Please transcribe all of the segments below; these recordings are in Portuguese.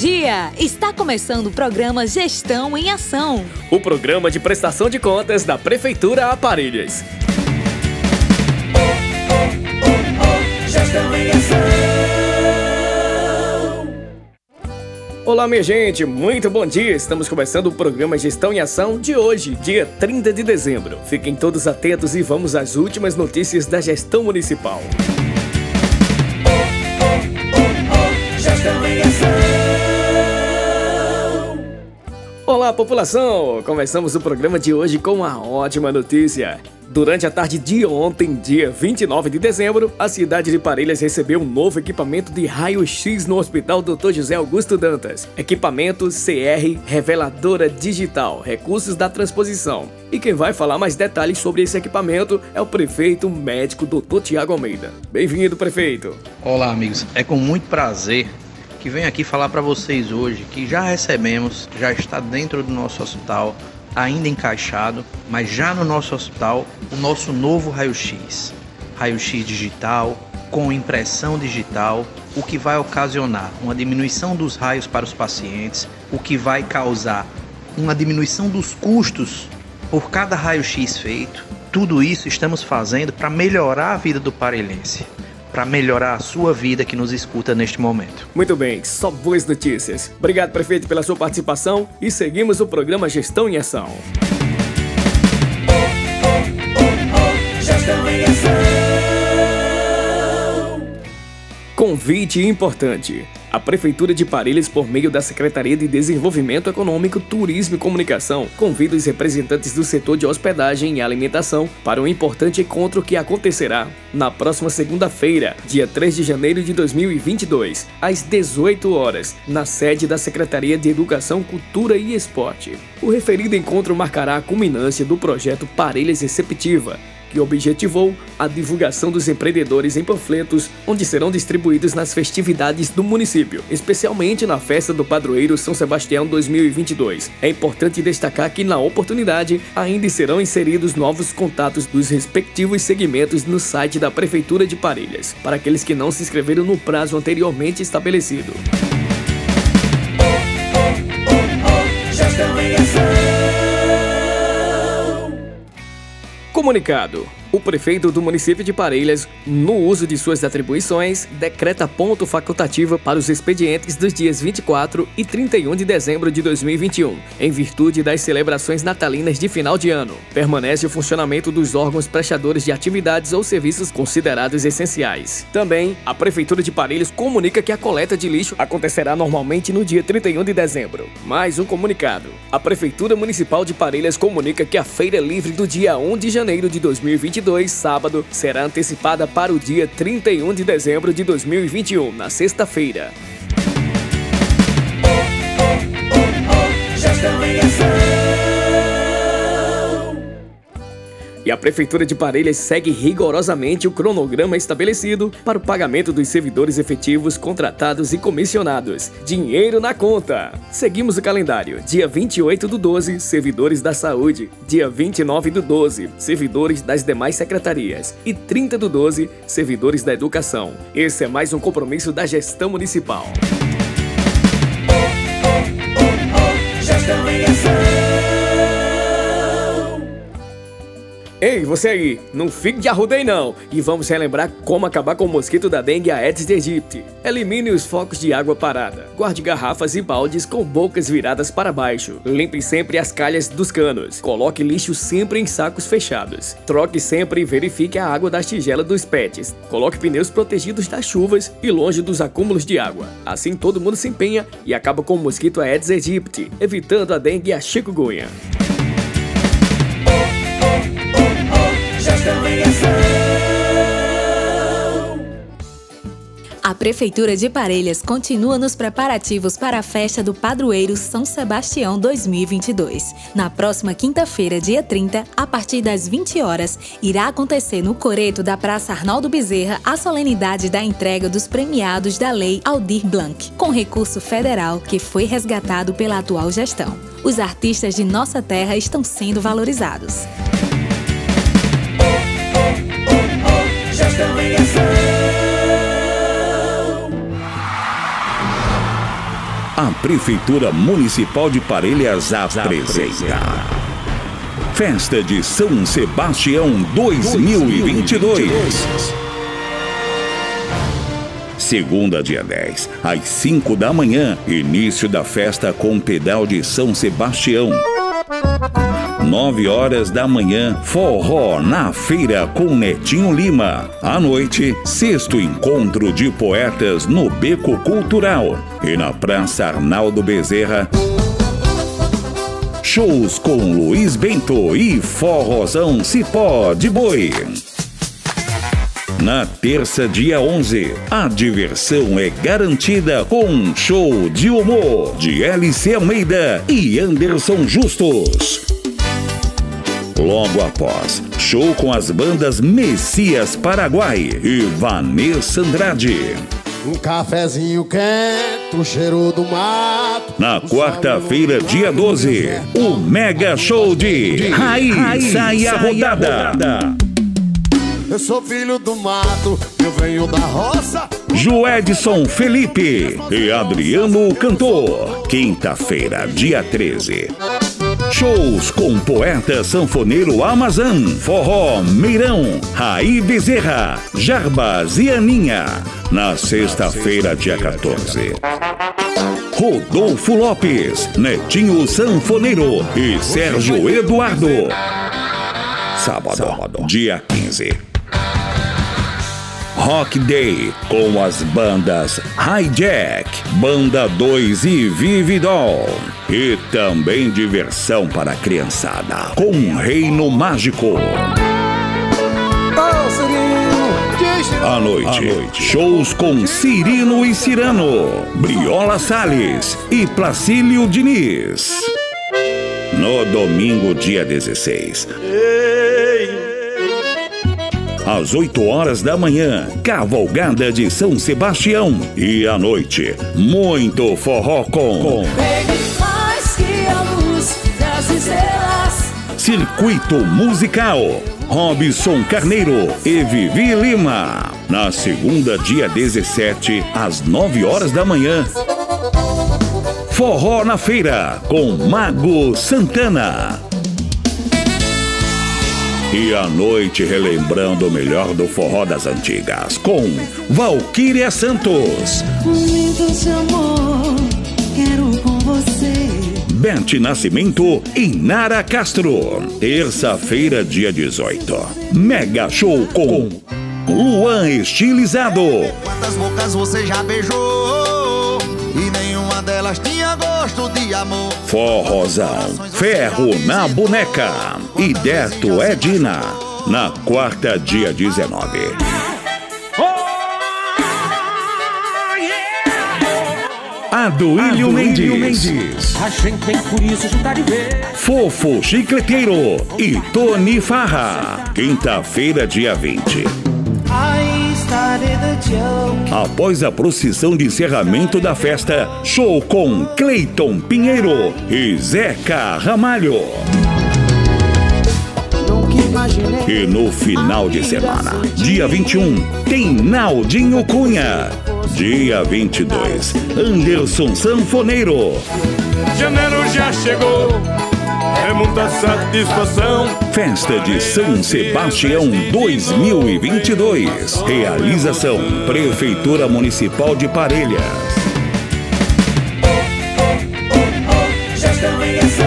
dia! Está começando o programa Gestão em Ação. O programa de prestação de contas da Prefeitura Aparelhas. Oh, oh, oh, gestão em Ação. Olá, minha gente, muito bom dia! Estamos começando o programa Gestão em Ação de hoje, dia 30 de dezembro. Fiquem todos atentos e vamos às últimas notícias da gestão municipal. Gestão Olá, população! Começamos o programa de hoje com uma ótima notícia. Durante a tarde de ontem, dia 29 de dezembro, a cidade de Parelhas recebeu um novo equipamento de raio-x no Hospital Dr. José Augusto Dantas. Equipamento CR Reveladora Digital, recursos da transposição. E quem vai falar mais detalhes sobre esse equipamento é o prefeito médico Dr. Tiago Almeida. Bem-vindo, prefeito! Olá, amigos. É com muito prazer que venho aqui falar para vocês hoje que já recebemos, já está dentro do nosso hospital, ainda encaixado, mas já no nosso hospital, o nosso novo raio-x. Raio-x digital, com impressão digital, o que vai ocasionar uma diminuição dos raios para os pacientes, o que vai causar uma diminuição dos custos por cada raio-x feito. Tudo isso estamos fazendo para melhorar a vida do parelhense para melhorar a sua vida que nos escuta neste momento. Muito bem, só boas notícias. Obrigado, prefeito, pela sua participação e seguimos o programa Gestão em Ação. Oh, oh, oh, Gestão em Ação. Convite importante. A Prefeitura de Parelhas, por meio da Secretaria de Desenvolvimento Econômico, Turismo e Comunicação, convida os representantes do setor de hospedagem e alimentação para um importante encontro que acontecerá na próxima segunda-feira, dia 3 de janeiro de 2022, às 18 horas, na sede da Secretaria de Educação, Cultura e Esporte. O referido encontro marcará a culminância do projeto Parelhas Receptiva, que objetivou a divulgação dos empreendedores em panfletos, onde serão distribuídos nas festividades do município, especialmente na festa do padroeiro São Sebastião 2022. É importante destacar que, na oportunidade, ainda serão inseridos novos contatos dos respectivos segmentos no site da Prefeitura de Parelhas, para aqueles que não se inscreveram no prazo anteriormente estabelecido. Comunicado. O prefeito do município de Parelhas, no uso de suas atribuições, decreta ponto facultativo para os expedientes dos dias 24 e 31 de dezembro de 2021, em virtude das celebrações natalinas de final de ano. Permanece o funcionamento dos órgãos prestadores de atividades ou serviços considerados essenciais. Também, a Prefeitura de Parelhas comunica que a coleta de lixo acontecerá normalmente no dia 31 de dezembro. Mais um comunicado. A Prefeitura Municipal de Parelhas comunica que a feira livre do dia 1 de janeiro de 2022 2022, sábado, será antecipada para o dia 31 de dezembro de 2021, na sexta-feira. E a Prefeitura de Parelhas segue rigorosamente o cronograma estabelecido para o pagamento dos servidores efetivos, contratados e comissionados. Dinheiro na conta! Seguimos o calendário. Dia 28 do 12, servidores da saúde. Dia 29 do 12, servidores das demais secretarias. E 30 do 12, servidores da educação. Esse é mais um compromisso da gestão municipal. Ei, você aí, não fique de arrudei não! E vamos relembrar como acabar com o mosquito da dengue Aedes aegypti. Elimine os focos de água parada. Guarde garrafas e baldes com bocas viradas para baixo. Limpe sempre as calhas dos canos. Coloque lixo sempre em sacos fechados. Troque sempre e verifique a água das tigelas dos pets. Coloque pneus protegidos das chuvas e longe dos acúmulos de água. Assim todo mundo se empenha e acaba com o mosquito Aedes aegypti, evitando a dengue e a chikungunya. A A Prefeitura de Parelhas continua nos preparativos para a festa do Padroeiro São Sebastião 2022. Na próxima quinta-feira, dia 30, a partir das 20 horas, irá acontecer no Coreto da Praça Arnaldo Bezerra a solenidade da entrega dos premiados da Lei Aldir Blanc, com recurso federal que foi resgatado pela atual gestão. Os artistas de nossa terra estão sendo valorizados. A Prefeitura Municipal de Parelhas apresenta Festa de São Sebastião 2022. Segunda, dia 10, às 5 da manhã, início da festa com pedal de São Sebastião. 9 horas da manhã, forró na feira com Netinho Lima. À noite, sexto encontro de poetas no Beco Cultural. E na Praça Arnaldo Bezerra, shows com Luiz Bento e Forrozão Cipó de Boi. Na terça, dia 11, a diversão é garantida com um show de humor de LC Almeida e Anderson Justus. Logo após, show com as bandas Messias Paraguai e Vanessa Andrade. Um cafezinho quente, o cheiro do mato. Na quarta-feira, dia 12, o mega show de Raiz Sai a Rodada. Eu sou filho do mato, eu venho da roça. Joedson Felipe e Adriano Cantor. Quinta-feira, dia 13. Shows com poeta sanfoneiro Amazon, Forró Meirão, Raí Bezerra, Jarbas e Aninha. Na sexta-feira, dia 14. Rodolfo Lopes, Netinho Sanfoneiro e Sérgio Eduardo. Sábado, dia 15. Rock Day com as bandas Hijack, Banda 2 e Vividol. E também diversão para a criançada com Reino Mágico. À noite, shows com Cirino e Cirano, Briola Salles e Placílio Diniz. No domingo, dia 16. Às 8 horas da manhã, Cavalgada de São Sebastião. E à noite, muito forró com. Circuito Musical. Robson Carneiro e Vivi Lima. Na segunda, dia 17, às 9 horas da manhã. Forró na Feira, com Mago Santana. E à noite relembrando o melhor do forró das antigas, com Valquíria Santos. Momentos de amor, quero com você. Bete Nascimento e Nara Castro. Terça-feira, dia 18. Mega Show com Luan Estilizado. Quantas bocas você já beijou? Nenhuma delas tinha gosto de amor. Forrozão, Ferro na Boneca e Deto Edina. Na quarta, dia 19. Aduílio Mendes. A gente vem por isso juntar e ver. Fofo Chicleteiro e Tony Farra. Quinta-feira, dia 20. Após a procissão de encerramento da festa, show com Cleiton Pinheiro e Zeca Ramalho. E no final de semana, dia 21, tem Naldinho Cunha. Dia 22, Anderson Sanfoneiro. Janeiro já chegou, é muita satisfação. Festa de São Sebastião 2022. Realização Prefeitura Municipal de Parelhas. Gestão em ação.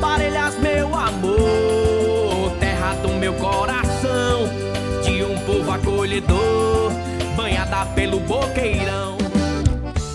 Parelhas, meu amor, terra do meu coração, de um povo acolhedor, banhada pelo boqueirão.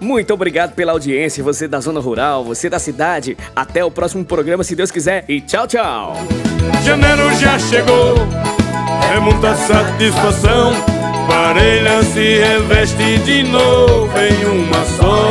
Muito obrigado pela audiência, você da zona rural, você da cidade. Até o próximo programa, se Deus quiser, e tchau, tchau. Janeiro já chegou, é muita satisfação. Parelha se reveste de novo em uma só